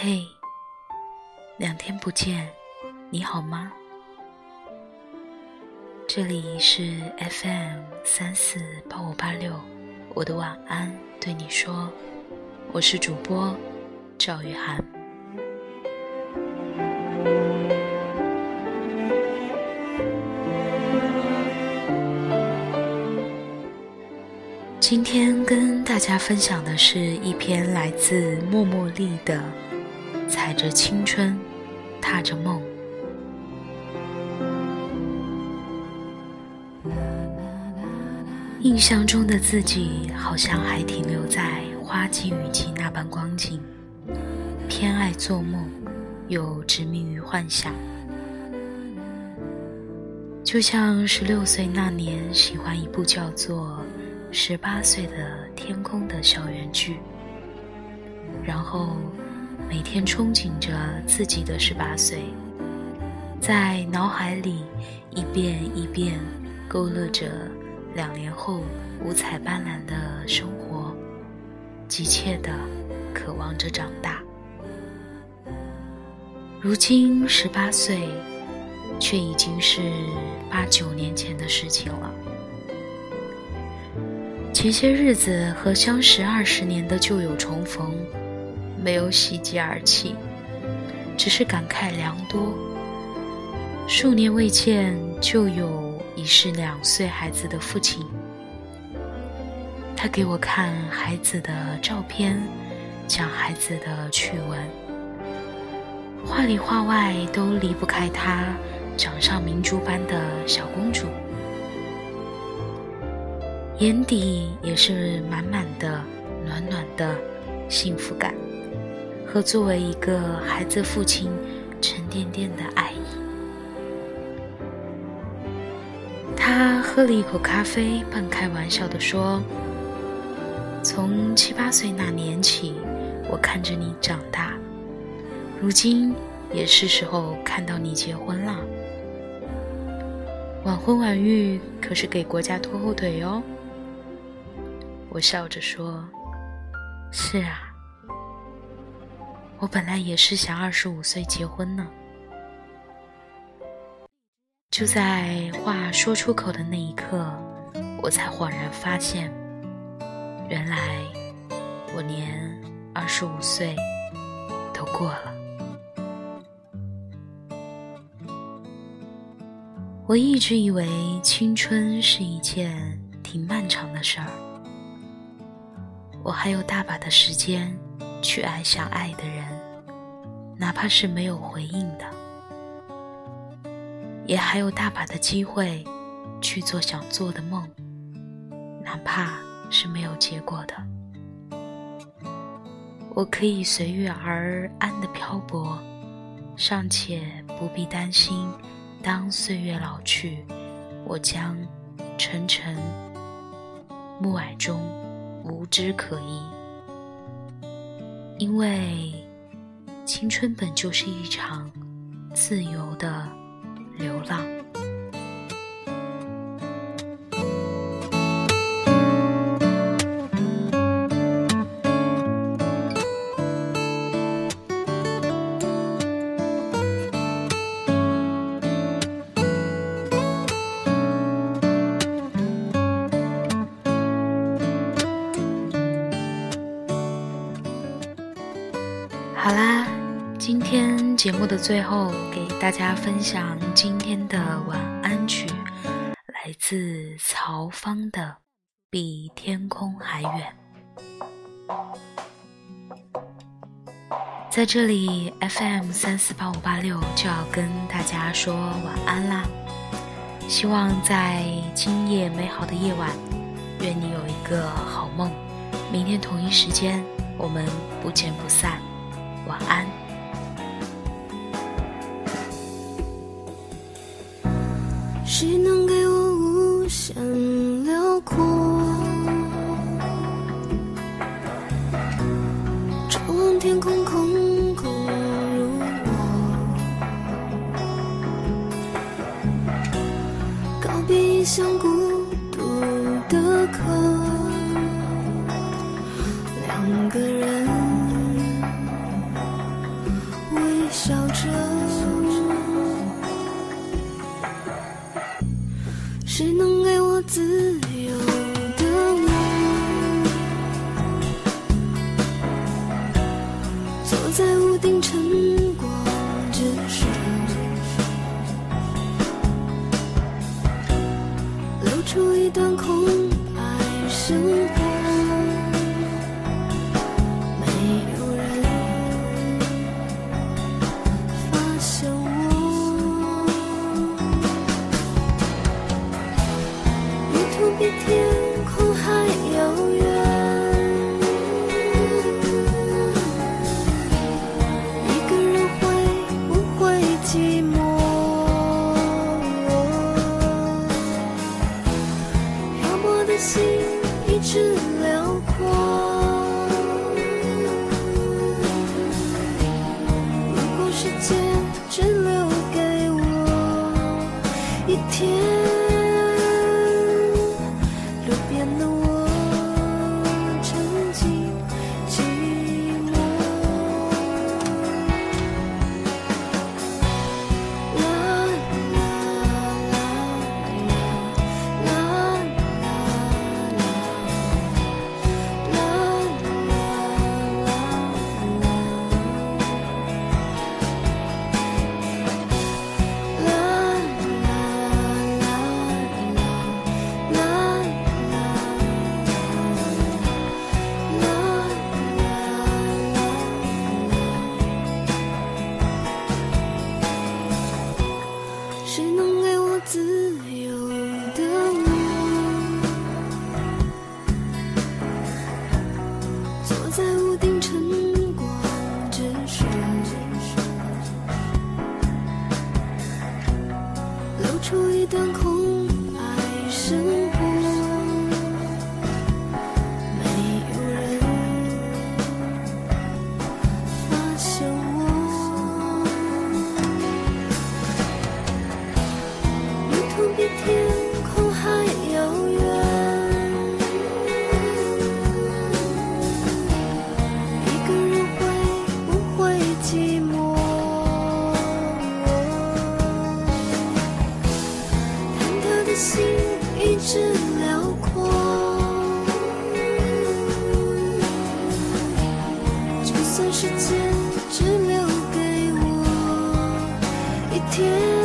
嘿，两天不见，你好吗？这里是 FM 三四八五八六，我的晚安对你说，我是主播赵雨涵。今天跟大家分享的是一篇来自默默丽的《踩着青春，踏着梦》。印象中的自己，好像还停留在花季雨季那般光景，偏爱做梦，又执迷于幻想。就像十六岁那年，喜欢一部叫做《十八岁的天空》的校园剧，然后每天憧憬着自己的十八岁，在脑海里一遍一遍勾勒着。两年后，五彩斑斓的生活，急切的渴望着长大。如今十八岁，却已经是八九年前的事情了。前些日子和相识二十年的旧友重逢，没有喜极而泣，只是感慨良多。数年未见，旧友。已是两岁孩子的父亲，他给我看孩子的照片，讲孩子的趣闻，话里话外都离不开他掌上明珠般的小公主，眼底也是满满的暖暖的幸福感和作为一个孩子父亲沉甸甸的爱意。他喝了一口咖啡，半开玩笑地说：“从七八岁那年起，我看着你长大，如今也是时候看到你结婚了。晚婚晚育可是给国家拖后腿哟。”我笑着说：“是啊，我本来也是想二十五岁结婚呢。”就在话说出口的那一刻，我才恍然发现，原来我连二十五岁都过了。我一直以为青春是一件挺漫长的事儿，我还有大把的时间去爱想爱的人，哪怕是没有回应的。也还有大把的机会去做想做的梦，哪怕是没有结果的。我可以随遇而安的漂泊，尚且不必担心，当岁月老去，我将沉沉暮霭中无枝可依。因为青春本就是一场自由的。流浪。节目的最后，给大家分享。今天的晚安曲来自曹芳的《比天空还远》。在这里，FM 三四八五八六就要跟大家说晚安啦！希望在今夜美好的夜晚，愿你有一个好梦。明天同一时间，我们不见不散。晚安。谁能给我无限辽阔？张望天空，空空如我。告别异乡，孤在屋顶沉默。就算时间只留给我一天。